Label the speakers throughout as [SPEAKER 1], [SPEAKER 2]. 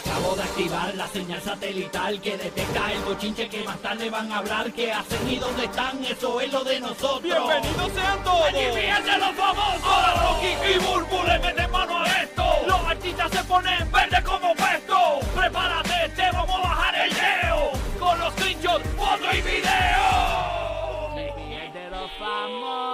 [SPEAKER 1] Acabo de activar la señal satelital que detecta el bochinche que más tarde van a hablar. ¿Qué hacen y dónde están? Eso es lo de nosotros.
[SPEAKER 2] ¡Bienvenidos sean todos!
[SPEAKER 1] ¡Allí los famosos! Ahora Rocky y Burbu le meten mano a esto. Los artistas se ponen verde como puesto. Prepárate, te vamos a bajar el leo. Con los screenshots, foto y video. De los famosos.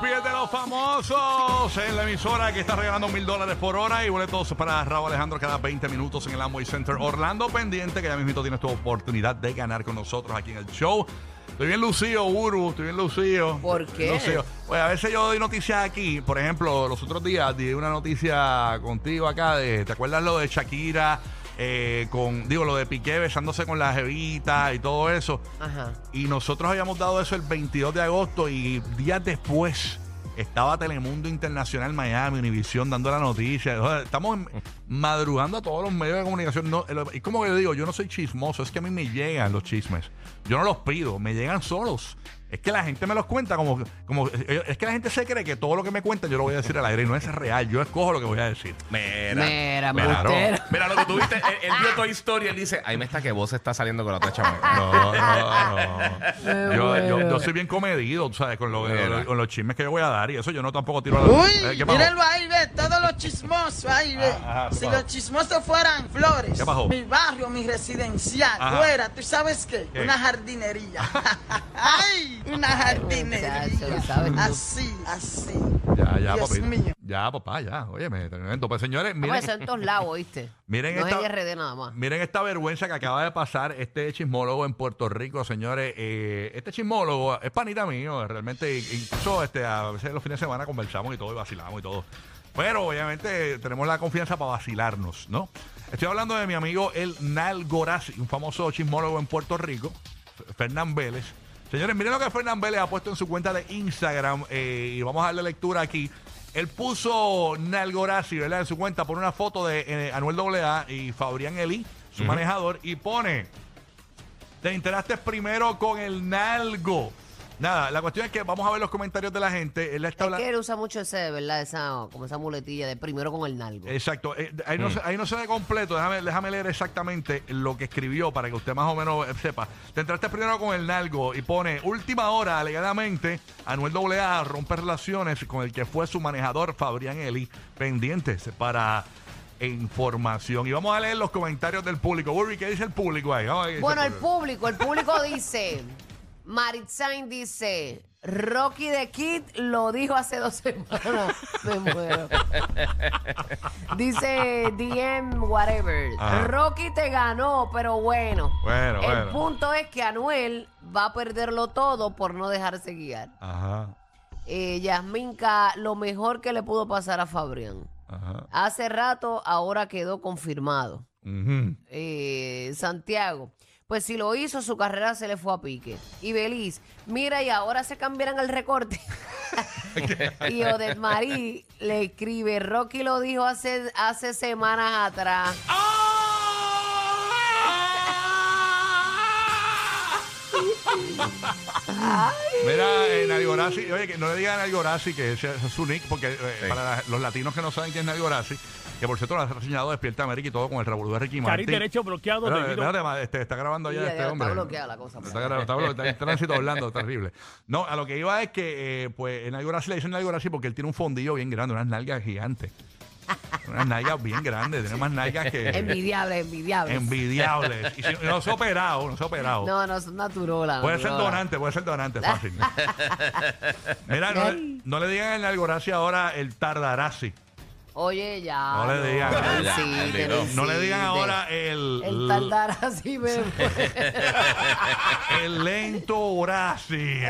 [SPEAKER 3] GPS de los famosos en la emisora que está regalando mil dólares por hora y boletos para Raúl Alejandro cada 20 minutos en el Amway Center Orlando pendiente que ya mismo tienes tu oportunidad de ganar con nosotros aquí en el show. Estoy bien lucido, Uru, estoy bien lucido.
[SPEAKER 4] ¿Por qué?
[SPEAKER 3] Lucido. Pues a veces yo doy noticias aquí, por ejemplo, los otros días di una noticia contigo acá de, ¿te acuerdas lo de Shakira? Eh, con, digo, lo de Piqué besándose con la jevita y todo eso.
[SPEAKER 4] Ajá.
[SPEAKER 3] Y nosotros habíamos dado eso el 22 de agosto y días después estaba Telemundo Internacional Miami, Univisión dando la noticia. O sea, estamos madrugando a todos los medios de comunicación. No, y como que yo digo, yo no soy chismoso, es que a mí me llegan los chismes. Yo no los pido, me llegan solos. Es que la gente me los cuenta como, como es que la gente se cree que todo lo que me cuentan yo lo voy a decir al aire y no es real. Yo escojo lo que voy a decir.
[SPEAKER 2] Mira.
[SPEAKER 4] Mira, embustero.
[SPEAKER 2] Mira lo que tuviste. Él, vio Toy Story y él dice: Ahí me está que vos está saliendo con la otra chamaca.
[SPEAKER 3] No, no, no. Yo, yo,
[SPEAKER 4] muero.
[SPEAKER 3] yo soy bien comedido, tú ¿sabes? Con, lo-
[SPEAKER 2] Mira.
[SPEAKER 3] con los chismes que yo voy a dar y eso yo no tampoco tiro a la
[SPEAKER 5] Uy,
[SPEAKER 3] Eh, ¿Qué pasó?
[SPEAKER 5] mírenlo ahí, ve, todos los chismosos ahí, ve.
[SPEAKER 3] Ah, ajá, ¿qué
[SPEAKER 5] si
[SPEAKER 3] pasó?
[SPEAKER 5] los chismosos fueran flores,
[SPEAKER 3] ¿Qué pasó?
[SPEAKER 5] mi barrio, mi residencial,
[SPEAKER 3] Ajá.
[SPEAKER 5] fuera, ¿tú sabes qué?
[SPEAKER 3] ¿Qué?
[SPEAKER 5] Una jardinería. ¡Ay! Una jardinería. Así, así.
[SPEAKER 3] Ya, ya,
[SPEAKER 5] Dios
[SPEAKER 3] papito.
[SPEAKER 5] mío.
[SPEAKER 3] Ya, papá, ya. Óyeme, tremendo. Pues señores,
[SPEAKER 4] Vamos a
[SPEAKER 3] miren,
[SPEAKER 4] en todos lados, ¿oíste?
[SPEAKER 3] Miren
[SPEAKER 4] no
[SPEAKER 3] esta-
[SPEAKER 4] es RD nada más.
[SPEAKER 3] miren esta vergüenza que acaba de pasar este chismólogo en Puerto Rico, señores. Eh, este chismólogo es panita mío, realmente. Incluso este, a veces los fines de semana conversamos y todo, y vacilamos y todo. Pero obviamente tenemos la confianza para vacilarnos, ¿no? Estoy hablando de mi amigo el Nal Gorazi, un famoso chismólogo en Puerto Rico, Fernán Vélez. Señores, miren lo que Fernán Vélez ha puesto en su cuenta de Instagram eh, y vamos a darle lectura aquí. Él puso Nal Gorazi, ¿verdad? En su cuenta por una foto de eh, Anuel AA y Fabrián Eli, su manejador, y pone, te enteraste primero con el Nalgo. Nada, la cuestión es que vamos a ver los comentarios de la gente. Él está
[SPEAKER 4] Es
[SPEAKER 3] hablando...
[SPEAKER 4] que él usa mucho ese, ¿verdad? Esa, como esa muletilla de primero con el nalgo.
[SPEAKER 3] Exacto, eh, ahí, no se, ahí no se ve completo, déjame, déjame leer exactamente lo que escribió para que usted más o menos eh, sepa. Te entraste primero con el nalgo y pone, última hora, alegadamente, Anuel AA rompe relaciones con el que fue su manejador Fabrián Eli, pendientes para información. Y vamos a leer los comentarios del público. Burby, ¿qué dice el público ahí? Vamos a ver qué dice
[SPEAKER 4] Bueno, el
[SPEAKER 3] público.
[SPEAKER 4] público, el público dice, Maritzain dice, Rocky the Kid lo dijo hace dos semanas. Me muero. Dice DM whatever.
[SPEAKER 3] Ajá.
[SPEAKER 4] Rocky te ganó, pero bueno.
[SPEAKER 3] Bueno,
[SPEAKER 4] el
[SPEAKER 3] bueno.
[SPEAKER 4] punto es que Anuel va a perderlo todo por no dejarse guiar.
[SPEAKER 3] Ajá,
[SPEAKER 4] Eh, Yasminka, lo mejor que le pudo pasar a Fabrián.
[SPEAKER 3] ajá.
[SPEAKER 4] Hace rato, ahora quedó confirmado.
[SPEAKER 3] ujú.
[SPEAKER 4] Eh, Santiago, pues si lo hizo, su carrera se le fue a pique. Y Beliz, mira, y ahora se cambiaran el recorte. y Odette Marie le escribe, Rocky lo dijo hace, hace semanas atrás.
[SPEAKER 3] Mira, en Algorazi, oye, que no le digan a Algorazi que ese es su nick, porque eh,
[SPEAKER 2] Sí.
[SPEAKER 3] para la- los latinos que no saben quién es Algorazi, que por cierto lo ha reseñado Despierta América y todo con el revolú de Ricky
[SPEAKER 6] Cari
[SPEAKER 3] Martin.
[SPEAKER 6] derecho bloqueado debido-
[SPEAKER 3] espérate, ma, este, está grabando ya
[SPEAKER 4] ya,
[SPEAKER 3] este
[SPEAKER 4] ya,
[SPEAKER 3] hombre.
[SPEAKER 4] está bloqueada la cosa,
[SPEAKER 3] Está, gra- está blo- está en tránsito hablando, terrible. No, a lo que iba es que, eh, pues, en le dicen Algorazi porque él tiene un fondillo bien grande, unas nalgas gigantes. Unas nalgas bien grandes, tiene más nalgas que...
[SPEAKER 4] Envidiable, envidiable.
[SPEAKER 3] envidiables. Y si- no se ha operado, no se ha operado.
[SPEAKER 4] No, no, son naturola.
[SPEAKER 3] Puede ser
[SPEAKER 4] naturola.
[SPEAKER 3] donante, puede ser donante, fácil. Mira, no, le- no le digan en Algorazi ahora el Tardarazzi.
[SPEAKER 4] Oye, ya.
[SPEAKER 3] No le digan.
[SPEAKER 2] Ya,
[SPEAKER 4] Sí,
[SPEAKER 2] bendito.
[SPEAKER 3] No le digan ahora el.
[SPEAKER 4] El tardar así, me
[SPEAKER 3] El lento Horaci.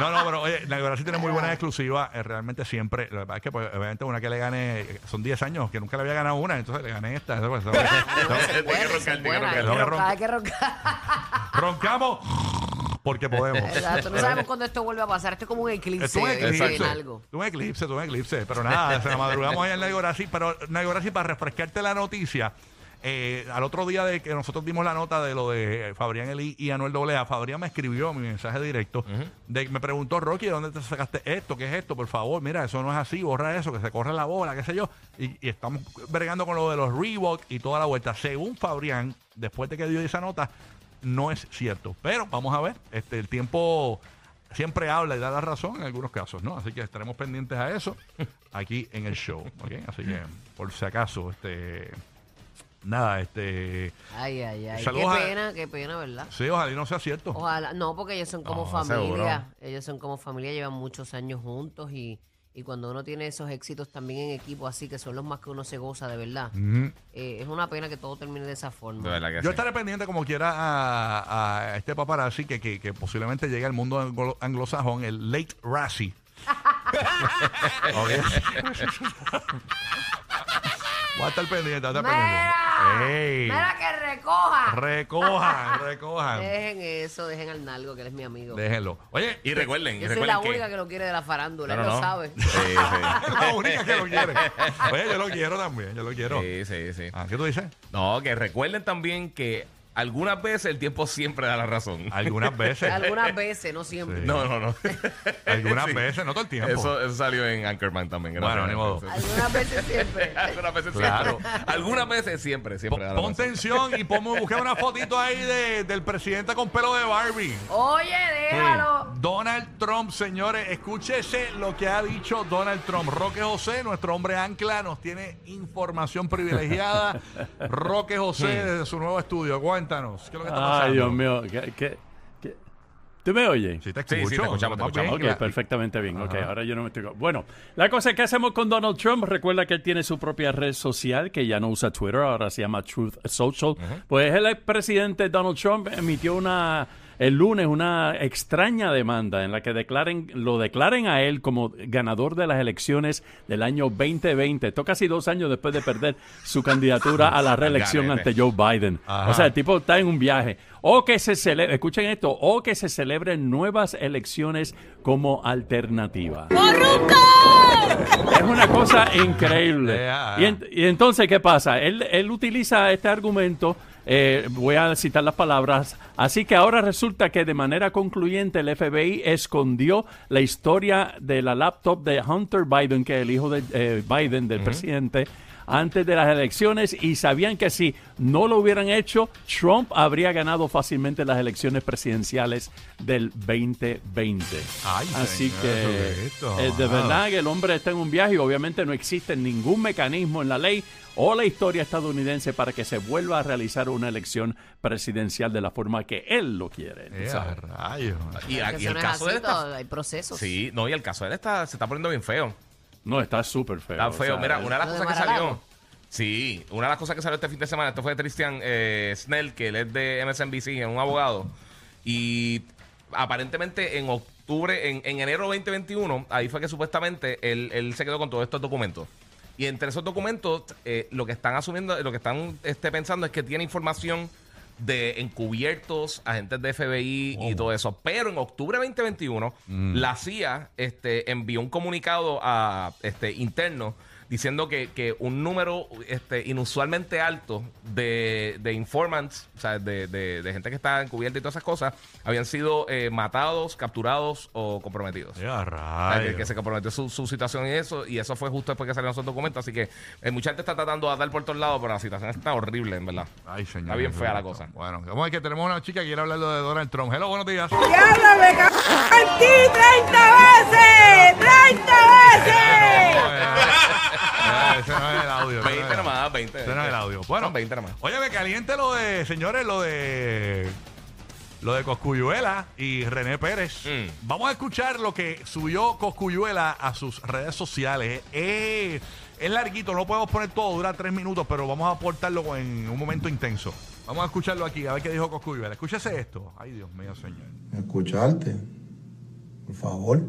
[SPEAKER 3] no, no, pero oye, la Horaci tiene muy buenas exclusivas. eh, realmente siempre. La verdad es que, pues, obviamente, una que le gane. eh, Son 10 años que nunca le había ganado una, entonces le gané esta. Entonces, pues,
[SPEAKER 4] hay que
[SPEAKER 3] Tengo que
[SPEAKER 4] roncar, hay que roncar.
[SPEAKER 3] roncamos porque podemos.
[SPEAKER 4] Exacto, no sabemos cuándo esto vuelve a pasar. Esto es como un eclipse.
[SPEAKER 3] Es un eclipse.
[SPEAKER 4] en algo.
[SPEAKER 3] Es un eclipse, es un eclipse. Pero nada, se la madrugamos ahí en Naigorasi. Pero Naigorasi, para refrescarte la noticia, eh, al otro día de que nosotros dimos la nota de lo de Fabrián Elí y Anuel Doblea, Fabrián me escribió mi mensaje directo. de, me preguntó, Rocky, ¿de dónde te sacaste esto? ¿Qué es esto? Por favor, mira, eso no es así, borra eso, que se corre la bola, qué sé yo. Y, y estamos bregando con lo de los Reebok y toda la vuelta. Según Fabrián, después de que dio esa nota, no es cierto. Pero vamos a ver, este, el tiempo siempre habla y da la razón en algunos casos, ¿no? Así que estaremos pendientes a eso aquí en el show, ¿ok? Así que, por si acaso, este... Nada, este...
[SPEAKER 4] Ay, ay, ay. Qué
[SPEAKER 3] a-
[SPEAKER 4] pena, qué pena, ¿verdad?
[SPEAKER 3] Sí, ojalá y no sea cierto.
[SPEAKER 4] Ojalá, no, porque ellos son como
[SPEAKER 2] No,
[SPEAKER 4] familia.
[SPEAKER 2] seguro.
[SPEAKER 4] Ellos son como familia, llevan muchos años juntos y, y cuando uno tiene esos éxitos también en equipo así, que son los más que uno se goza de verdad,
[SPEAKER 3] Ujú.
[SPEAKER 4] eh, es una pena que todo termine de esa forma.
[SPEAKER 2] De verdad que
[SPEAKER 3] Yo
[SPEAKER 2] sí.
[SPEAKER 3] estaré pendiente como quiera a, a este paparazzi que, que, que posiblemente llegue al mundo anglo- anglosajón, el late Razzie. Voy a estar pendiente, voy a estar
[SPEAKER 4] ¡Mira!
[SPEAKER 3] pendiente. ¡Ey!
[SPEAKER 4] ¡Mira que recoja!
[SPEAKER 3] Recojan, recojan.
[SPEAKER 4] Dejen eso, dejen al Nalgo, que él es mi amigo.
[SPEAKER 3] Déjenlo. Oye,
[SPEAKER 2] Y recuerden,
[SPEAKER 4] Yo soy
[SPEAKER 2] recuerden
[SPEAKER 4] la
[SPEAKER 2] que...
[SPEAKER 4] única que lo quiere de la farándula,
[SPEAKER 2] No,
[SPEAKER 4] él
[SPEAKER 2] no,
[SPEAKER 4] lo
[SPEAKER 2] no.
[SPEAKER 4] sabe.
[SPEAKER 2] Sí, sí.
[SPEAKER 3] la única que lo quiere. Oye, yo lo quiero también, yo lo quiero.
[SPEAKER 2] Sí, sí, sí.
[SPEAKER 3] Ah, ¿Qué tú dices?
[SPEAKER 2] No, que recuerden también que algunas veces el tiempo siempre da la razón.
[SPEAKER 3] Algunas veces.
[SPEAKER 4] Algunas veces, no siempre.
[SPEAKER 3] Sí.
[SPEAKER 2] No, no, no.
[SPEAKER 3] Algunas
[SPEAKER 2] Sí.
[SPEAKER 3] veces, no todo el tiempo.
[SPEAKER 2] Eso, eso salió en Anchorman también. gracias.
[SPEAKER 3] Bueno, ni modo.
[SPEAKER 4] Algunas veces siempre.
[SPEAKER 2] Algunas veces
[SPEAKER 3] Claro.
[SPEAKER 2] siempre. Algunas veces siempre,
[SPEAKER 3] Pon,
[SPEAKER 2] siempre. da la
[SPEAKER 3] pon
[SPEAKER 2] razón.
[SPEAKER 3] tensión y ponme, busqué una fotito ahí de- del presidente con pelo de Barbie.
[SPEAKER 4] Oye, déjalo.
[SPEAKER 3] Donald Trump, señores, escúchese lo que ha dicho Donald Trump. Roque José, nuestro hombre ancla, nos tiene información privilegiada. Roque José, desde su nuevo estudio, cuéntanos, ¿qué es lo que está pasando?
[SPEAKER 6] Ay, Dios mío. ¿qué, qué, qué? ¿Tú me oyes?
[SPEAKER 3] Sí, te
[SPEAKER 2] Sí, sí,
[SPEAKER 3] escucho.
[SPEAKER 2] te escuchamos, te escuchamos.
[SPEAKER 6] Ok, perfectamente bien. Ok, ahora yo no me estoy... Bueno, la cosa es que hacemos con Donald Trump. Recuerda que él tiene su propia red social, que ya no usa Twitter, ahora se llama Truth Social. Pues el presidente Donald Trump emitió una... El lunes una extraña demanda en la que declaren, lo declaren a él como ganador de las elecciones del año 2020. Esto casi dos años después de perder su candidatura a la reelección ante Joe Biden.
[SPEAKER 3] Ajá.
[SPEAKER 6] O sea, el tipo está en un viaje. O que se celebre, escuchen esto, o que se celebren nuevas elecciones como alternativa. Es una cosa increíble.
[SPEAKER 3] Yeah.
[SPEAKER 6] Y, en- y entonces, ¿qué pasa? Él, él utiliza este argumento, eh, voy a citar las palabras, así que ahora resulta que de manera concluyente el FBI escondió la historia de la laptop de Hunter Biden, que es el hijo de eh, Biden, del presidente, antes de las elecciones y sabían que si no lo hubieran hecho, Trump habría ganado fácilmente las elecciones presidenciales del 2020.
[SPEAKER 3] Ay,
[SPEAKER 6] Así
[SPEAKER 3] señor
[SPEAKER 6] que eh, de verdad que el hombre está en un viaje y obviamente no existe ningún mecanismo en la ley o la historia estadounidense para que se vuelva a realizar una elección presidencial de la forma que él lo quiere.
[SPEAKER 3] Eh, rayos.
[SPEAKER 2] Y, y el caso de él está...
[SPEAKER 4] todo, hay procesos.
[SPEAKER 2] Sí, no, y el caso de él está, se está poniendo bien feo.
[SPEAKER 6] No, está súper feo.
[SPEAKER 2] Está
[SPEAKER 6] o
[SPEAKER 2] feo.
[SPEAKER 6] sea,
[SPEAKER 2] Mira, una de las cosas que salió. Sí, una de las cosas que salió este fin de semana, esto fue de Christian eh, Snell, que él es de MSNBC, es un abogado. Y aparentemente en octubre, en, en enero 2021, ahí fue que supuestamente él, él se quedó con todos estos documentos. Y entre esos documentos, eh, lo que están asumiendo, lo que están este, pensando es que tiene información de encubiertos, agentes de FBI y todo eso. Pero en octubre 2021, la CIA este, envió un comunicado a este interno diciendo que, que un número este, inusualmente alto de, de informants, o sea, de, de- de gente que está encubierta y todas esas cosas, habían sido eh, matados, capturados o comprometidos.
[SPEAKER 3] Ya,
[SPEAKER 2] O sea,
[SPEAKER 3] rayos.
[SPEAKER 2] que, que se comprometió su, su situación y eso, y eso fue justo después que salieron esos documentos. Así que eh, mucha gente está tratando de dar por todos lados, pero la situación está horrible, en verdad.
[SPEAKER 3] Ay, señor.
[SPEAKER 2] Está bien fea la cosa.
[SPEAKER 3] Bueno, vamos a ver que tenemos una chica que quiere hablar de Donald Trump. Hello, buenos días.
[SPEAKER 7] ¡Diablo, me cago en ti 30 veces! ¡30 veces!
[SPEAKER 3] Eh, Ese no es el audio. ese no
[SPEAKER 2] 20
[SPEAKER 3] es-
[SPEAKER 2] nomás, 20.
[SPEAKER 3] Ese no es el audio. Bueno,
[SPEAKER 2] Son 20 nomás.
[SPEAKER 3] Oye, me caliente lo de, señores, lo de. Lo de Coscuyuela y René Pérez.
[SPEAKER 2] Mm.
[SPEAKER 3] Vamos a escuchar lo que subió Coscuyuela a sus redes sociales. Eh, es larguito, no podemos poner todo, dura tres minutos, pero vamos a aportarlo en un momento intenso. Vamos a escucharlo aquí, a ver qué dijo Coscuyuela. Escúchese esto. Ay, Dios mío, señor.
[SPEAKER 8] escucharte. Por favor.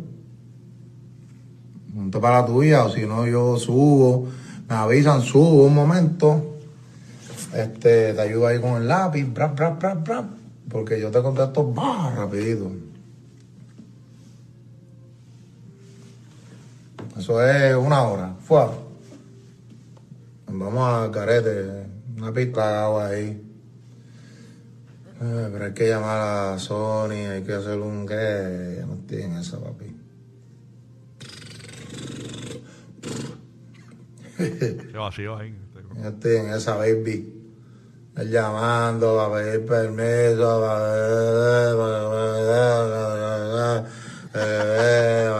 [SPEAKER 8] Ponte para la tuya, o si no yo subo, me avisan, subo un momento. Este, te ayudo ahí con el lápiz, bra, bra, bra, bra, porque yo te contesto bah, rapidito. Eso es una hora. Fue. Vamos a carete. Una pista de agua ahí. Eh, pero hay que llamar a Sony, hay que hacer un qué. Ya no estoy en esa, papi.
[SPEAKER 3] Qué vacío ahí.
[SPEAKER 8] En esa, baby. Él llamando a pedir permiso, para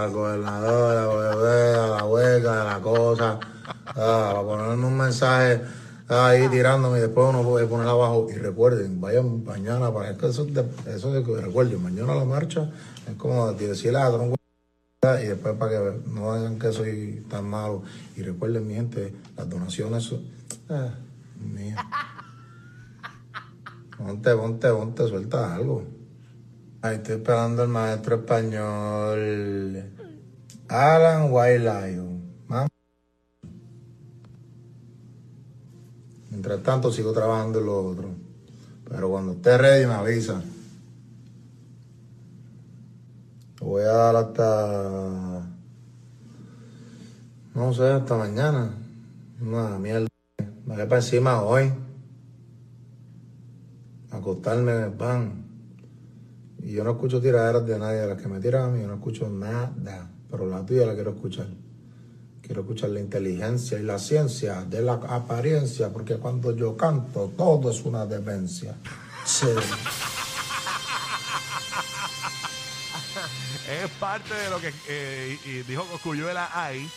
[SPEAKER 8] al gobernador, a la hueca, a la cosa, ah, para ponerme un mensaje ahí tirándome y después uno puede poner abajo. Y recuerden, vayan mañana, para eso, eso es que recuerden, mañana la marcha es como decirle a y después para que no digan que soy tan malo. Y recuerden, mi gente, las donaciones son... Ah, mía. Ponte, ponte, ponte, suelta algo. Ahí estoy esperando al maestro español. Alan White Lion. Mam- Mientras tanto sigo trabajando en lo otro. Pero cuando esté ready me avisa. Voy a dar hasta. No sé, hasta mañana. Una mierda. Me voy para encima hoy. Acostarme en el pan. Y yo no escucho tiraderas de nadie. De las que me tiran a mí, yo no escucho nada. Pero la tuya la quiero escuchar. Quiero escuchar la inteligencia y la ciencia de la apariencia. Porque cuando yo canto, todo es una demencia. Sí.
[SPEAKER 3] Es parte de lo que eh, y- y dijo Coscuyuela ahí.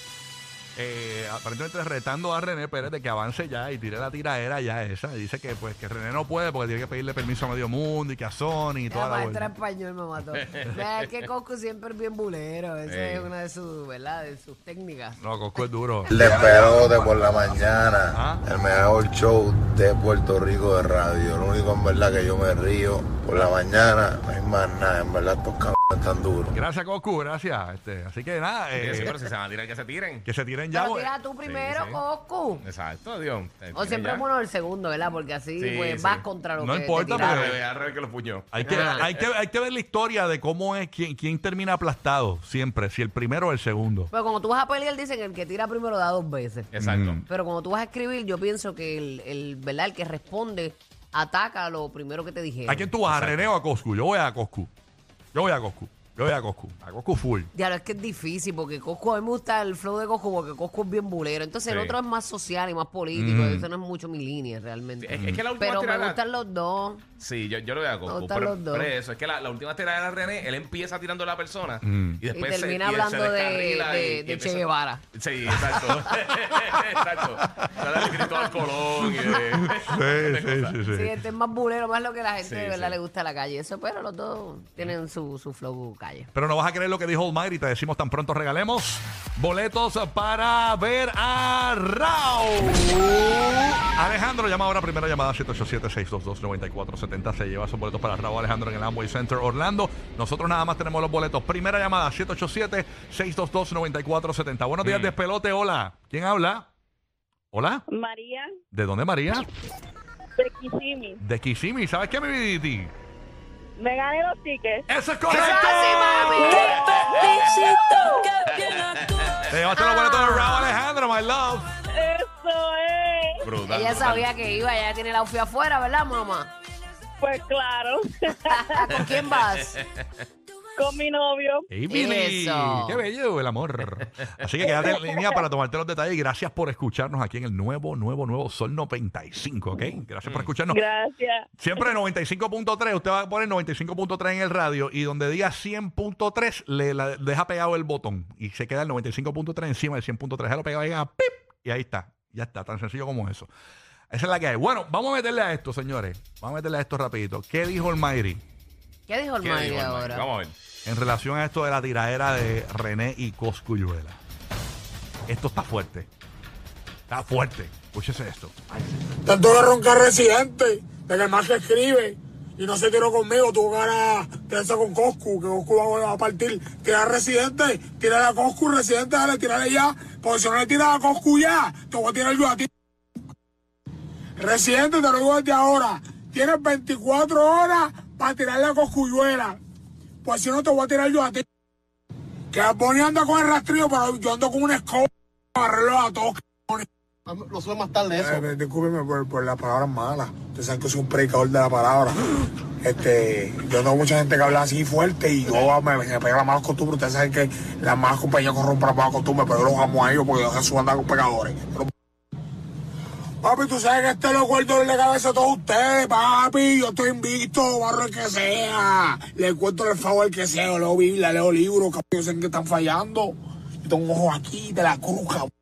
[SPEAKER 3] eh, aparentemente retando a René Pérez de que avance ya y tire la tiraera ya esa. Y dice que pues que René no puede porque tiene que pedirle permiso a medio mundo y que a Sony y toda
[SPEAKER 4] La
[SPEAKER 3] la
[SPEAKER 4] maestra
[SPEAKER 3] vuelta.
[SPEAKER 4] español me mató. Vea, es que Coscu siempre es bien bulero. Esa
[SPEAKER 2] Ey.
[SPEAKER 4] es una de sus, ¿verdad? De sus técnicas.
[SPEAKER 3] No, Coscu es duro.
[SPEAKER 8] El despelote por la mañana.
[SPEAKER 3] Ah.
[SPEAKER 8] El mejor show de Puerto Rico de radio. Lo único en verdad que yo me río por la mañana. No hay más nada. En verdad, estos están duros.
[SPEAKER 3] Gracias, Coscu, gracias. Este, así que nada, eh,
[SPEAKER 2] Sí, pero si se van a tirar, que se tiren.
[SPEAKER 3] que se tiren ya.
[SPEAKER 4] Pero
[SPEAKER 3] pues.
[SPEAKER 4] tira tú primero,
[SPEAKER 2] sí.
[SPEAKER 4] Coscu.
[SPEAKER 2] Exacto, Dios. Te
[SPEAKER 4] O siempre es bueno el segundo, ¿verdad? Porque así
[SPEAKER 2] Sí,
[SPEAKER 4] pues
[SPEAKER 2] sí.
[SPEAKER 4] vas contra lo
[SPEAKER 3] No
[SPEAKER 4] que
[SPEAKER 3] importa,
[SPEAKER 4] te
[SPEAKER 2] Al
[SPEAKER 4] tiraron.
[SPEAKER 2] revés, al revés que los puñó.
[SPEAKER 3] Hay que, hay, que, hay que ver la historia de cómo es quién, quién termina aplastado siempre, si el primero o el segundo.
[SPEAKER 4] Pero cuando tú vas a pelear, dicen que el que tira primero da dos veces.
[SPEAKER 2] Exacto.
[SPEAKER 3] Mm.
[SPEAKER 4] Pero cuando tú vas a escribir, yo pienso que el, el, ¿verdad? el que responde ataca lo primero que te dijeron.
[SPEAKER 3] ¿A quién tú vas? ¿A René o a Coscu? Yo voy a Coscu. Yo voy a Coscu. Yo voy a Coscu. A Coscu full.
[SPEAKER 4] Ya, es que es difícil porque Coscu, a mí me gusta el flow de Coscu porque Coscu es bien bulero. Entonces el
[SPEAKER 2] Sí.
[SPEAKER 4] otro es más social y más político.
[SPEAKER 3] Mm.
[SPEAKER 4] Eso no es mucho mi línea realmente.
[SPEAKER 2] Es, es que la última
[SPEAKER 4] Pero me
[SPEAKER 2] tirada.
[SPEAKER 4] gustan los dos.
[SPEAKER 2] Sí, yo, yo lo veo a
[SPEAKER 4] Me
[SPEAKER 2] Goku.
[SPEAKER 4] gustan
[SPEAKER 2] Pero,
[SPEAKER 4] los dos.
[SPEAKER 2] pero eso, es que la, la última tirada de René, él empieza tirando a la persona
[SPEAKER 3] Mm.
[SPEAKER 2] y después
[SPEAKER 4] Y
[SPEAKER 2] se-
[SPEAKER 4] termina
[SPEAKER 2] y él se
[SPEAKER 4] hablando de-
[SPEAKER 2] descarrila
[SPEAKER 4] de- de
[SPEAKER 2] empieza-
[SPEAKER 4] Che Guevara.
[SPEAKER 2] Sí, exacto. exacto. Sale el grito al Colón y de.
[SPEAKER 3] Sí, sí, sí, sí.
[SPEAKER 4] Sí, este es más bulero, más lo que la gente
[SPEAKER 2] Sí,
[SPEAKER 4] de verdad
[SPEAKER 2] sí.
[SPEAKER 4] le gusta a la calle. Eso, pero los dos tienen su, su flow calle.
[SPEAKER 3] Pero no vas a creer lo que dijo Almighty. Te decimos tan pronto regalemos boletos para ver a Raúl. Alejandro, llama ahora. Primera llamada 787-622-9470. Se lleva esos boletos para Raúl Alejandro en el Amway Center Orlando. Nosotros nada más tenemos los boletos. Primera llamada 787-622-9470. Buenos días,
[SPEAKER 2] Mm.
[SPEAKER 3] despelote. Hola. ¿Quién habla? Hola.
[SPEAKER 9] María
[SPEAKER 3] ¿De dónde, María?
[SPEAKER 9] de Kissimmee.
[SPEAKER 3] De Kissimmee. ¿Sabes qué, mi viditi?
[SPEAKER 9] Me gané los tickets.
[SPEAKER 3] ¡Eso es correcto! Te llevaste los boletos de Raúl Alejandro, my love.
[SPEAKER 9] Eso es.
[SPEAKER 2] Brutal.
[SPEAKER 4] Ella sabía que iba, ella tiene la outfit afuera, ¿verdad, mamá?
[SPEAKER 9] Pues claro.
[SPEAKER 4] ¿Con quién vas?
[SPEAKER 9] Con mi novio.
[SPEAKER 3] Hey, Billy.
[SPEAKER 4] Eso.
[SPEAKER 3] Qué bello el amor. Así que quédate en línea para tomarte los detalles. Y gracias por escucharnos aquí en el nuevo, nuevo, nuevo Sol 95, ¿ok? Gracias por escucharnos.
[SPEAKER 9] Gracias.
[SPEAKER 3] Siempre 95.3, usted va a poner 95.3 en el radio y donde diga 100.3 le la- deja pegado el botón y se queda el 95.3 encima del 100.3. Déjalo pegado ahí, haga pip, y ahí está. Ya está, tan sencillo como eso. Esa es la que hay. Bueno, vamos a meterle a esto, señores. Vamos a meterle a esto rapidito. ¿Qué dijo el Mayri
[SPEAKER 4] ¿Qué dijo el
[SPEAKER 2] ¿Qué
[SPEAKER 4] Mayri ahora?
[SPEAKER 2] Vamos a ver.
[SPEAKER 3] En relación a esto de la tiradera de René y Coscuyuela? Esto está fuerte. Está fuerte. Escúchese esto.
[SPEAKER 10] Tanto de roncar residente, de que el más que escribe y no se tiró conmigo, tuvo ahora tirarse con Coscu, que Coscu va a partir. Tirar residente, tirar a Coscu, residente, dale, tirarle ya, porque si no le tiras a Coscu ya, te voy a tirar yo a ti. Residente, te lo digo desde ahora, tienes 24 horas para tirarle a Coscuyuela, pues si no te voy a tirar yo a ti. Que Bonnie anda con el rastrillo, pero yo ando con una escoba para agarrarlo a todos. Lo sube más tarde eso. Eh, discúlpeme por, por las palabras malas. Ustedes saben que soy un predicador de la palabra. Este, yo tengo mucha gente que habla así fuerte y yo me, me pega las malas costumbres. Ustedes saben que las malas compañías corrompen las malas costumbres, pero yo los amo a ellos porque yo Jesús anda con pecadores. Pero- Papi, tú sabes que este loco el dolor de cabeza a todos ustedes, papi. Yo estoy invicto, barro el que sea. Le cuento el favor al que sea. Yo leo Biblia, leo libros, cabrón. Yo sé que están fallando. Yo tengo un ojo aquí de la cruz, cabrón.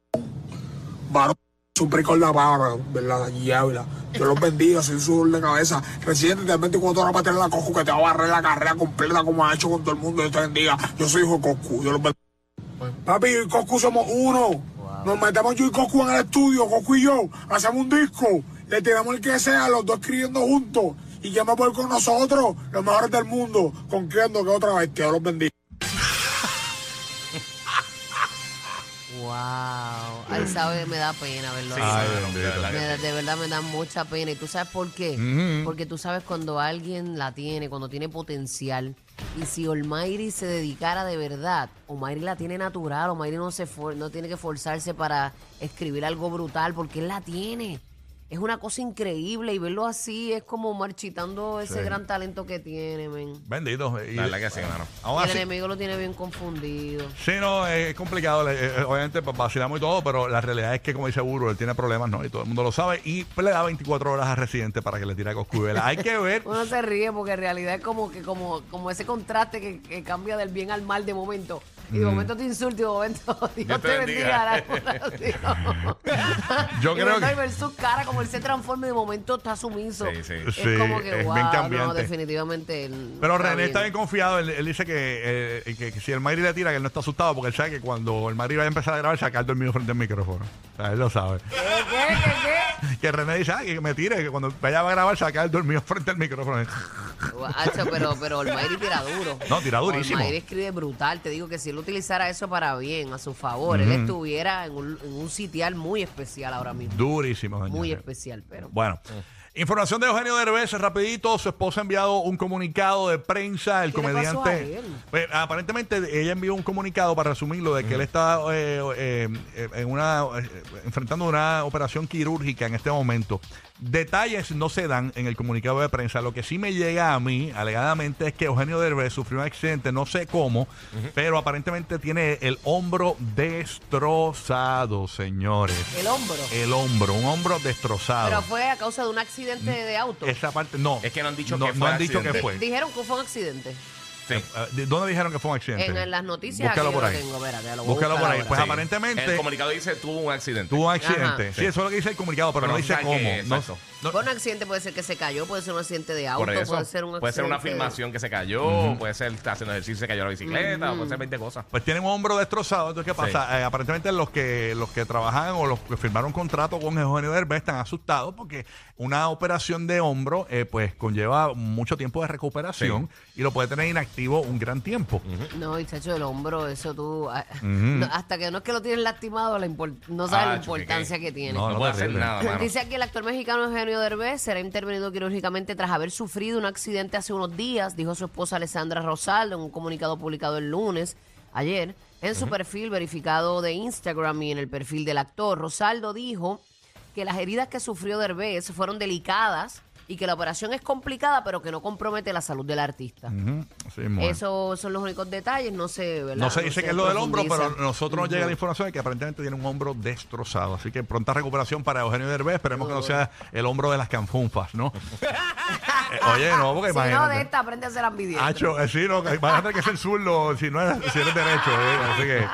[SPEAKER 10] Varón, un de la palabra, ¿verdad? Y habla. Dios los bendiga, soy su dolor de cabeza. Residente de 24 horas para tener la cojo que te va a barrer la carrera completa como ha hecho con todo el mundo. Dios te bendiga. Yo soy hijo de Coscu. Dios los bendiga. Papi, yo y Coscu somos uno. Nos metemos yo y Coscu en el estudio, Coscu y yo. Hacemos un disco. Le tiramos el que sea, los dos escribiendo juntos. Y quién va a poder con nosotros, los mejores del mundo. Con quién que otra vez. Que Dios los bendiga.
[SPEAKER 4] Wow. Ay, sabe, me da pena verlo
[SPEAKER 2] Sí.
[SPEAKER 3] Ay,
[SPEAKER 2] de verdad
[SPEAKER 4] Me da- de verdad me da mucha pena. ¿Y tú sabes por qué? Porque tú sabes cuando alguien la tiene, cuando tiene potencial. Y si Olmairi se dedicara de verdad, Olmairi la tiene natural, Olmairi no, se no tiene que forzarse para escribir algo brutal, porque él la tiene. Es una cosa increíble y verlo así es como marchitando ese
[SPEAKER 3] Sí.
[SPEAKER 4] gran talento que tiene, men.
[SPEAKER 3] Bendito. Y-
[SPEAKER 2] La verdad que sí,
[SPEAKER 3] aún
[SPEAKER 4] el
[SPEAKER 3] así-
[SPEAKER 4] enemigo lo tiene bien confundido.
[SPEAKER 3] Sí, no, es complicado. le- eh, obviamente pues, vacilamos y todo, pero la realidad es que, como dice Burro, él tiene problemas, ¿no? Y todo el mundo lo sabe. Y le da 24 horas a Residente para que le tire a Coscubela. Hay que ver.
[SPEAKER 4] Uno se ríe porque en realidad es como que como, como ese contraste que, que cambia del bien al mal de momento. Y de
[SPEAKER 3] Mm.
[SPEAKER 4] momento te insulta y de momento Dios,
[SPEAKER 2] te
[SPEAKER 4] te
[SPEAKER 2] bendiga.
[SPEAKER 4] bendiga.
[SPEAKER 3] Yo
[SPEAKER 4] Y
[SPEAKER 3] creo que-
[SPEAKER 4] ver su cara como él se transforma y de momento está sumiso.
[SPEAKER 2] Sí, sí.
[SPEAKER 4] Es
[SPEAKER 3] Sí,
[SPEAKER 4] como que
[SPEAKER 3] es
[SPEAKER 4] wow,
[SPEAKER 3] bien
[SPEAKER 4] no, definitivamente. él
[SPEAKER 3] Pero René está bien confiado. Él, él dice que, eh, que, que si el Mayri le tira, que él no está asustado porque él sabe que cuando el Mayri vaya a empezar a grabar, sacar dormido frente al micrófono. O sea, él lo sabe.
[SPEAKER 4] ¿Qué, qué, qué?
[SPEAKER 3] Que René dice, ah, que me tire, que cuando vaya a grabar, sacar dormido frente al micrófono.
[SPEAKER 4] Guacho, pero, pero Olmairi tira duro.
[SPEAKER 3] No, tira durísimo.
[SPEAKER 4] Olmairi escribe brutal. Te digo que si él utilizara eso para bien, a su favor, él estuviera en un, en un sitial muy especial ahora mismo.
[SPEAKER 3] Durísimo, señores.
[SPEAKER 4] Muy especial, pero.
[SPEAKER 3] Bueno. Información de Eugenio Derbez, rapidito, su esposa ha enviado un comunicado de prensa, el
[SPEAKER 4] ¿Qué le pasó a
[SPEAKER 3] comediante.
[SPEAKER 4] él?
[SPEAKER 3] Pues, aparentemente ella envió un comunicado para resumirlo de que él está eh, eh, eh, en una eh, enfrentando una operación quirúrgica en este momento. Detalles no se dan en el comunicado de prensa. Lo que sí me llega a mí, alegadamente, es que Eugenio Derbez sufrió un accidente, no sé cómo, pero aparentemente tiene el hombro destrozado, señores.
[SPEAKER 4] El hombro.
[SPEAKER 3] El hombro, un hombro destrozado.
[SPEAKER 4] Pero fue a causa de un accidente de auto.
[SPEAKER 3] Esa parte, no.
[SPEAKER 2] Es que no han dicho
[SPEAKER 3] no,
[SPEAKER 2] que
[SPEAKER 3] no han dicho que fue.
[SPEAKER 4] Dijeron que fue un accidente.
[SPEAKER 2] Sí.
[SPEAKER 3] Eh, ¿de ¿Dónde dijeron que fue un accidente?
[SPEAKER 4] En, en las noticias
[SPEAKER 3] Búscalo
[SPEAKER 4] aquí
[SPEAKER 3] por
[SPEAKER 4] yo
[SPEAKER 3] ahí.
[SPEAKER 4] lo tengo. Espérate, lo voy a
[SPEAKER 3] Búscalo
[SPEAKER 4] buscar
[SPEAKER 3] por ahí.
[SPEAKER 4] ahora.
[SPEAKER 3] Pues
[SPEAKER 2] Sí.
[SPEAKER 3] aparentemente
[SPEAKER 2] El comunicado dice tuvo un accidente.
[SPEAKER 3] tuvo un accidente.
[SPEAKER 4] Ajá.
[SPEAKER 3] Sí, eso es lo que dice el comunicado, pero,
[SPEAKER 2] Pero
[SPEAKER 3] no
[SPEAKER 2] no
[SPEAKER 3] dice
[SPEAKER 2] sabe
[SPEAKER 3] cómo.
[SPEAKER 2] qué,
[SPEAKER 3] No-
[SPEAKER 2] exacto.
[SPEAKER 3] no-
[SPEAKER 4] Fue un accidente, puede ser que se cayó, puede ser un accidente de auto,
[SPEAKER 2] Por eso,
[SPEAKER 4] puede ser un
[SPEAKER 2] puede ser una
[SPEAKER 4] accidente-
[SPEAKER 2] filmación que se cayó, puede ser está haciendo ejercicio y se cayó la bicicleta, puede ser 20 cosas.
[SPEAKER 3] Pues tienen un hombro destrozado. Entonces, ¿qué pasa? Eh, aparentemente los que los que trabajan o los que firmaron contrato con Eugenio Derbez están asustados porque una operación de hombro eh, pues conlleva mucho tiempo de recuperación y lo puede tener inactivo un gran tiempo.
[SPEAKER 4] No, y chacho, el hombro, eso tú... ah, no, hasta que no es que lo tienes lastimado, la impor- no sabes la
[SPEAKER 2] Ah,
[SPEAKER 4] importancia que tiene.
[SPEAKER 3] No,
[SPEAKER 2] No, puede hacer
[SPEAKER 3] terrible.
[SPEAKER 2] nada, mano.
[SPEAKER 4] Dice aquí el actor mexicano Eugenio Derbez será intervenido quirúrgicamente tras haber sufrido un accidente hace unos días, dijo su esposa Alessandra Rosaldo en un comunicado publicado el lunes, ayer, en su perfil verificado de Instagram y en el perfil del actor. Rosaldo dijo que las heridas que sufrió Derbez fueron delicadas y que la operación es complicada, pero que no compromete la salud del artista.
[SPEAKER 3] Ujú, así mismo es.
[SPEAKER 4] Esos son los únicos detalles, no sé, ¿verdad?
[SPEAKER 3] No se dice que es lo del hombro, pero
[SPEAKER 4] profundiza.
[SPEAKER 3] nosotros nos llega la información de que aparentemente tiene un hombro destrozado. Así que pronta recuperación para Eugenio Derbez. Esperemos que no sea el hombro de las canfunfas, ¿no? Eh, Oye, no, porque
[SPEAKER 4] Si no,
[SPEAKER 3] imagínate.
[SPEAKER 4] de esta aprende a ser ambidiestro.
[SPEAKER 3] Hacho, eh, sí, no, que vas a tener que ser zurdo si no eres, si eres derecho. eh, Así que,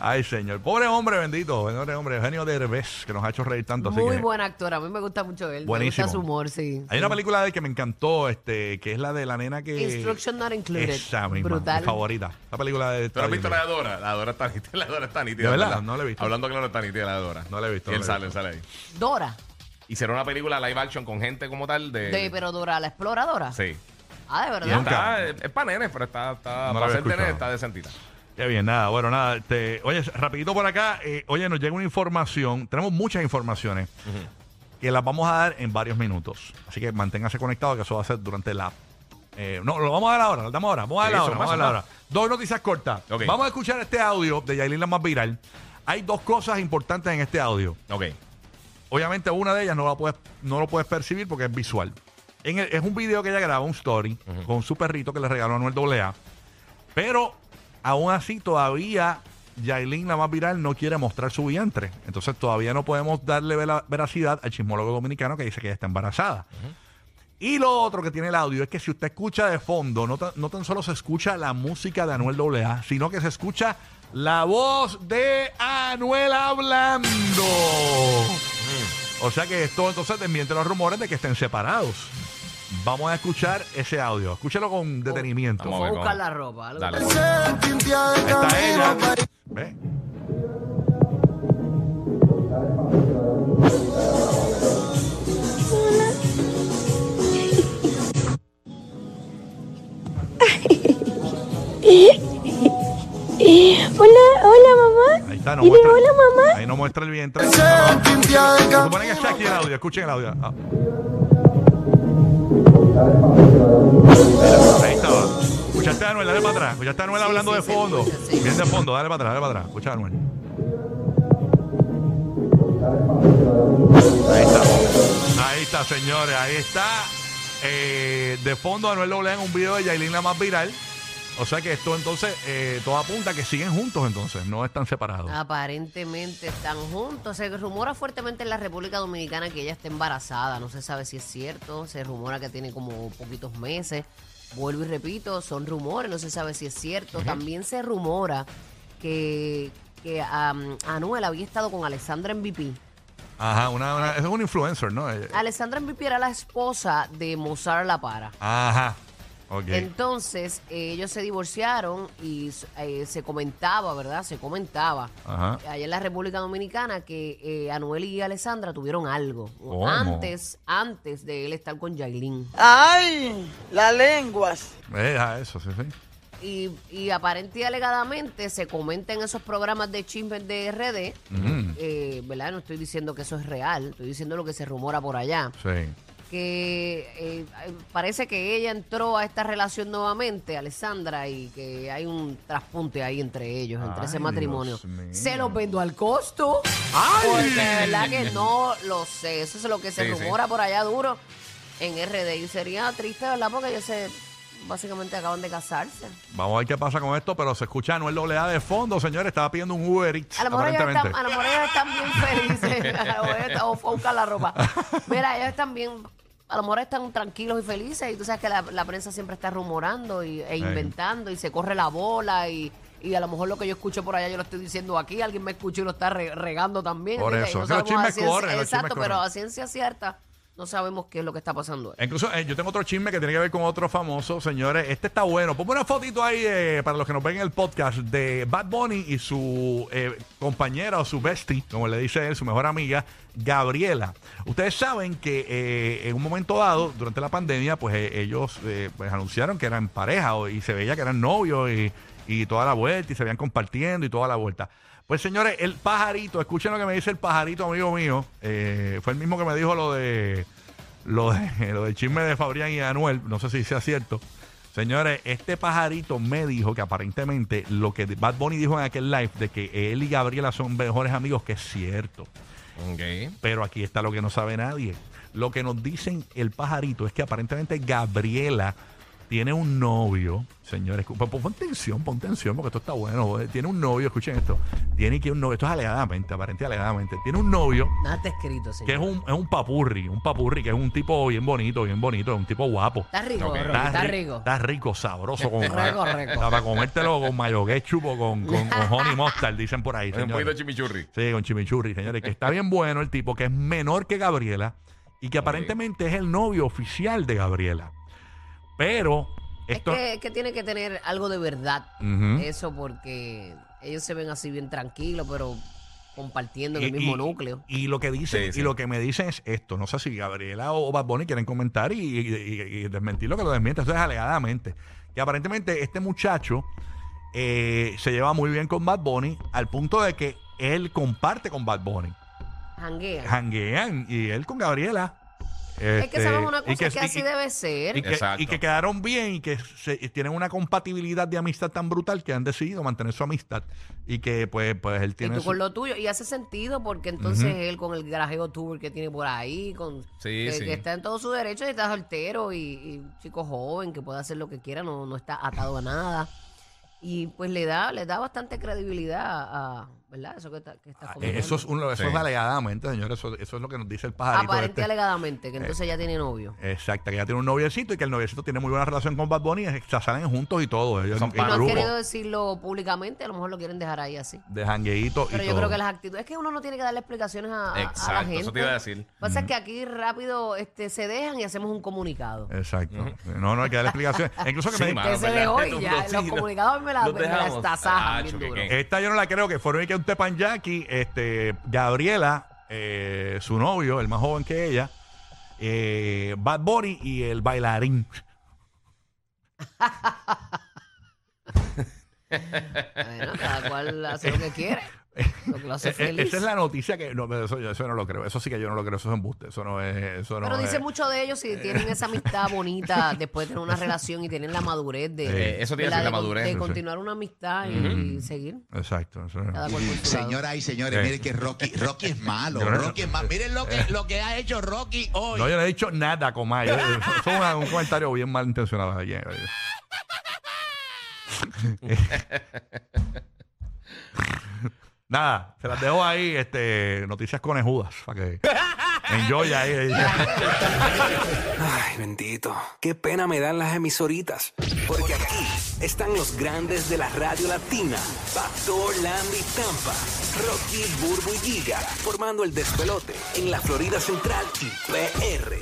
[SPEAKER 3] ay, señor. Pobre hombre, bendito. Pobre hombre, Eugenio Derbez, que nos ha hecho reír tanto. así
[SPEAKER 4] Muy
[SPEAKER 3] que-
[SPEAKER 4] buen actor, a mí me gusta mucho él.
[SPEAKER 3] Buenísimo.
[SPEAKER 4] Me gusta su humor, sí.
[SPEAKER 3] Hay una película de él que me encantó, este, que es la de la nena que.
[SPEAKER 4] Instruction Not Included.
[SPEAKER 3] Esa misma,
[SPEAKER 4] Brutal.
[SPEAKER 3] mi favorita. La película de.
[SPEAKER 2] ¿Tú has visto la de Dora? La de Dora está nítida. La de Dora está nítida.
[SPEAKER 3] ¿De verdad? No la he visto.
[SPEAKER 2] Hablando claro, está nítida la de Dora.
[SPEAKER 3] No la he visto,
[SPEAKER 2] Y
[SPEAKER 3] no he
[SPEAKER 2] sale, él sale ahí.
[SPEAKER 4] Dora.
[SPEAKER 2] Hicieron una película live action con gente como tal de...
[SPEAKER 4] De, pero Dora, la exploradora.
[SPEAKER 2] Sí.
[SPEAKER 4] Ah, de
[SPEAKER 3] Y
[SPEAKER 4] verdad.
[SPEAKER 3] nunca-
[SPEAKER 2] Está, es para nenes, pero está, está
[SPEAKER 3] No la
[SPEAKER 2] para ser nenes está decentita.
[SPEAKER 3] Qué bien, nada, bueno, nada. Este, oye, rapidito por acá, eh, oye, nos llega una información, tenemos muchas informaciones que las vamos a dar en varios minutos. Así que manténgase conectado, que eso va a ser durante la... eh, no, lo vamos a dar ahora, lo damos ahora, vamos a dar ahora, vamos a dar ahora. Dos noticias cortas.
[SPEAKER 2] Ok.
[SPEAKER 3] Vamos a escuchar este audio de Yailin la más viral. Hay dos cosas importantes en este audio.
[SPEAKER 2] Ok.
[SPEAKER 3] obviamente una de ellas no, la puedes, no lo puedes percibir porque es visual. En el- es un video que ella graba, un story, con su perrito que le regaló a Anuel AA. Pero aún así todavía Yailin, la más viral, no quiere mostrar su vientre. Entonces todavía no podemos darle veracidad al chismólogo dominicano que dice que ella está embarazada. Y lo otro que tiene el audio es que si usted escucha de fondo, no, tan- no tan solo se escucha la música de Anuel AA, sino que se escucha la voz de Anuel hablando. O sea que esto entonces desmiente los rumores de que estén separados. Vamos a escuchar ese audio. Escúchelo con detenimiento.
[SPEAKER 2] Vamos a ver,
[SPEAKER 4] buscar la ropa. algo.
[SPEAKER 2] Dale.
[SPEAKER 3] Ahí está ella. ¿Ve?
[SPEAKER 7] Hola, hola mamá.
[SPEAKER 3] Ahí está, no
[SPEAKER 7] Dile
[SPEAKER 3] muestra,
[SPEAKER 7] hola mamá.
[SPEAKER 3] Ahí no muestra el vientre. Se supone que está aquí el audio. Escuchen el audio. Ah. Escuchaste a Anuel, dale para atrás. Escuchaste a Anuel hablando de fondo. Bien de fondo, dale para atrás, dale para atrás. Escucha a Anuel. Ahí está. Ahí está, señores. Ahí está. Eh, de fondo, Anuel Doble en un video de Yailin la más viral. O sea que esto entonces, eh, todo apunta a que siguen juntos entonces, no están separados.
[SPEAKER 4] Aparentemente están juntos. Se rumora fuertemente en la República Dominicana que ella está embarazada. No se sabe si es cierto. Se rumora que tiene como poquitos meses. Vuelvo y repito, son rumores, no se sabe si es cierto. También se rumora que, que Anuel había estado con Alessandra MVP.
[SPEAKER 3] Ajá, una, una- es un influencer, ¿no?
[SPEAKER 4] Alessandra MVP era la esposa de Mozart La Para.
[SPEAKER 3] Ajá.
[SPEAKER 4] Entonces, eh, ellos se divorciaron y eh, se comentaba, ¿verdad? Se comentaba
[SPEAKER 3] Ajá.
[SPEAKER 4] allá en la República Dominicana que eh, Anuel y Alessandra tuvieron algo.
[SPEAKER 3] ¿Cómo?
[SPEAKER 4] Antes, antes de él estar con Yailin.
[SPEAKER 5] Ay, las lenguas.
[SPEAKER 3] Ah, eso, sí, sí.
[SPEAKER 4] Y, y aparente y alegadamente se comenta en esos programas de chismes de RD, eh, ¿verdad? No estoy diciendo que eso es real, estoy diciendo lo que se rumora por allá.
[SPEAKER 3] Sí.
[SPEAKER 4] Que eh, parece que ella entró a esta relación nuevamente, Alessandra, y que hay un traspunte ahí entre ellos, entre ese matrimonio. Se los vendo al costo.
[SPEAKER 3] ¡Ay!
[SPEAKER 4] Porque de verdad que no lo sé. Eso es lo que se
[SPEAKER 2] Sí, sí.
[SPEAKER 4] rumora por allá duro en RD. Y sería triste, ¿verdad? Porque ellos se básicamente acaban de casarse.
[SPEAKER 3] Vamos a ver qué pasa con esto, pero se escucha a Anuel AA de fondo, señores. Estaba pidiendo un Uber Eats,
[SPEAKER 4] A lo mejor ellos están, a lo mejor ellos están bien felices. A lo mejor ellos están- o fue a buscar la ropa. Mira, ellos están bien. A lo mejor están tranquilos y felices. Y tú sabes que la, la prensa siempre está rumorando y, e inventando y se corre la bola. Y, y a lo mejor lo que yo escucho por allá yo lo estoy diciendo aquí. Alguien me escuchó y lo está re- regando también.
[SPEAKER 3] Por eso, que los chismes corren,
[SPEAKER 4] Exacto, pero a ciencia cierta no sabemos qué es lo que está pasando.
[SPEAKER 3] Incluso eh, yo tengo otro chisme que tiene que ver con otro famoso, señores. Este está bueno. Ponme una fotito ahí eh, para los que nos ven en el podcast de Bad Bunny y su eh, compañera o su bestie, como le dice él, su mejor amiga, Gabriela. Ustedes saben que eh, en un momento dado, durante la pandemia, pues eh, ellos pues, anunciaron que eran pareja y se veía que eran novios y, y toda la vuelta y se veían compartiendo y toda la vuelta. Pues señores, el pajarito, escuchen lo que me dice el pajarito, amigo mío. eh, fue el mismo que me dijo lo de lo, de, lo del chisme de Fabrián y Anuel, no sé si sea cierto. Señores, este pajarito me dijo que aparentemente lo que Bad Bunny dijo en aquel live de que él y Gabriela son mejores amigos, que es cierto.
[SPEAKER 2] Ok.
[SPEAKER 3] Pero aquí está lo que no sabe nadie. Lo que nos dicen el pajarito es que aparentemente Gabriela tiene un novio, señores. Pon, tensión, pon tensión, porque esto está bueno. Tiene un novio, escuchen esto. Tiene que un novio, esto es alegadamente, aparentemente alegadamente. Tiene un novio
[SPEAKER 4] Nada está escrito,
[SPEAKER 3] que
[SPEAKER 4] señor.
[SPEAKER 3] es un, es un papurri, un papurri, que es un tipo bien bonito, bien bonito, es un tipo guapo.
[SPEAKER 4] Está rico,
[SPEAKER 2] Ok.
[SPEAKER 4] Rocky, está
[SPEAKER 3] ri-
[SPEAKER 4] rico.
[SPEAKER 3] Está rico, sabroso. Con,
[SPEAKER 4] Rico, rico.
[SPEAKER 3] Para comértelo con mayo ketchup o con, con, con honey mustard, dicen por ahí.
[SPEAKER 2] Un poquito de
[SPEAKER 3] señores.
[SPEAKER 2] chimichurri.
[SPEAKER 3] Sí, con chimichurri, señores. Que está bien bueno el tipo, que es menor que Gabriela y que aparentemente es el novio oficial de Gabriela. Pero
[SPEAKER 4] Es
[SPEAKER 3] esto...
[SPEAKER 4] que, que tiene que tener algo de verdad eso porque ellos se ven así bien tranquilos, pero compartiendo en el mismo
[SPEAKER 3] y-
[SPEAKER 4] núcleo.
[SPEAKER 3] Y lo que dicen,
[SPEAKER 2] Sí, sí.
[SPEAKER 3] y lo que me dicen es esto. No sé si Gabriela o Bad Bunny quieren comentar y, y- y- y desmentir lo que lo desmiente. Eso es alegadamente. Que aparentemente este muchacho eh, se lleva muy bien con Bad Bunny al punto de que él comparte con Bad Bunny.
[SPEAKER 4] Janguean.
[SPEAKER 3] Janguean y él con Gabriela.
[SPEAKER 4] Es que
[SPEAKER 3] Este,
[SPEAKER 4] sabemos una
[SPEAKER 3] y
[SPEAKER 4] cosa,
[SPEAKER 3] que-
[SPEAKER 4] es que
[SPEAKER 3] y-
[SPEAKER 4] así
[SPEAKER 3] y-
[SPEAKER 4] debe ser.
[SPEAKER 3] Y que,
[SPEAKER 2] Exacto.
[SPEAKER 3] y que quedaron bien y que se- y tienen una compatibilidad de amistad tan brutal que han decidido mantener su amistad y que pues, pues él
[SPEAKER 4] Y
[SPEAKER 3] tiene
[SPEAKER 4] tú
[SPEAKER 3] su-
[SPEAKER 4] con lo tuyo. Y hace sentido porque entonces él con el garajeo tour que tiene por ahí, con
[SPEAKER 2] Sí,
[SPEAKER 4] que,
[SPEAKER 2] sí.
[SPEAKER 4] que está en todo su derecho y está soltero y, y chico joven que puede hacer lo que quiera, no, no está atado a nada. Y pues le da, le da bastante credibilidad a, ¿verdad? Eso que está, que está
[SPEAKER 3] Ah,
[SPEAKER 4] comentando.
[SPEAKER 3] eso es, un- eso
[SPEAKER 2] Sí.
[SPEAKER 3] es alegadamente, señores, eso, eso es lo que nos dice el pajarito.
[SPEAKER 4] Aparente
[SPEAKER 3] este.
[SPEAKER 4] alegadamente, que entonces ya tiene novio.
[SPEAKER 3] Exacto, que ya tiene un noviecito y que el noviecito tiene muy buena relación con Bad Bunny, y se salen juntos y todo, ellos
[SPEAKER 2] Son
[SPEAKER 3] en,
[SPEAKER 4] Y
[SPEAKER 3] en
[SPEAKER 4] no han
[SPEAKER 3] grupo,
[SPEAKER 4] querido decirlo públicamente, a lo mejor lo quieren dejar ahí así.
[SPEAKER 3] de jangueito
[SPEAKER 4] Pero
[SPEAKER 3] y
[SPEAKER 4] yo
[SPEAKER 3] todo.
[SPEAKER 4] creo que las actitudes, es que uno no tiene que darle explicaciones a, a- a la
[SPEAKER 2] Exacto,
[SPEAKER 4] gente.
[SPEAKER 2] eso te iba a decir.
[SPEAKER 4] Pasa que aquí rápido este, se dejan y hacemos un comunicado.
[SPEAKER 3] Exacto. No, no hay que dar explicaciones. Incluso que
[SPEAKER 2] Sí,
[SPEAKER 3] me
[SPEAKER 2] mano,
[SPEAKER 4] que se
[SPEAKER 2] ¿verdad?
[SPEAKER 4] dejó y
[SPEAKER 2] Tú,
[SPEAKER 4] ya,
[SPEAKER 2] tú,
[SPEAKER 4] los
[SPEAKER 2] lo-
[SPEAKER 4] comunicados me la, me la estasajan
[SPEAKER 2] Ah.
[SPEAKER 3] Esta yo no la creo, que fueron y que un Tepanyaki, este, Gabriela, eh, su novio, el más joven que ella, eh, Bad Bunny y el bailarín.
[SPEAKER 4] Bueno, cada cual hace lo que quiere. Lo que lo hace
[SPEAKER 3] Eh, eh,
[SPEAKER 4] feliz.
[SPEAKER 3] Esa es la noticia que no, eso, yo- eso no lo creo. Eso sí que yo no lo creo. Eso es embuste. Eso no es. Eso no
[SPEAKER 4] Pero dice
[SPEAKER 3] es-
[SPEAKER 4] mucho de ellos si tienen esa amistad bonita después de tener una relación y tienen la madurez de,
[SPEAKER 2] Eh, eso tiene que
[SPEAKER 4] ¿verdad?
[SPEAKER 2] ser la
[SPEAKER 4] de con-
[SPEAKER 2] madurez.
[SPEAKER 4] de continuar una amistad y, y seguir.
[SPEAKER 3] Exacto. eso.
[SPEAKER 11] Señoras y señores,
[SPEAKER 3] Eh.
[SPEAKER 11] miren que Rocky, Rocky es malo. Rocky es malo. Miren lo que, lo que ha hecho Rocky hoy.
[SPEAKER 3] No, yo no he dicho nada, Comay. Eso es un comentario bien mal intencionado de ayer. Nada, se las dejo ahí, este, noticias conejudas, para que ahí.
[SPEAKER 12] Ay, bendito. Qué pena me dan las emisoritas. Porque aquí están los grandes de la radio latina. Pastor, Landy, Tampa. Rocky, Burbu y Giga. Formando el despelote en la Florida Central y PR.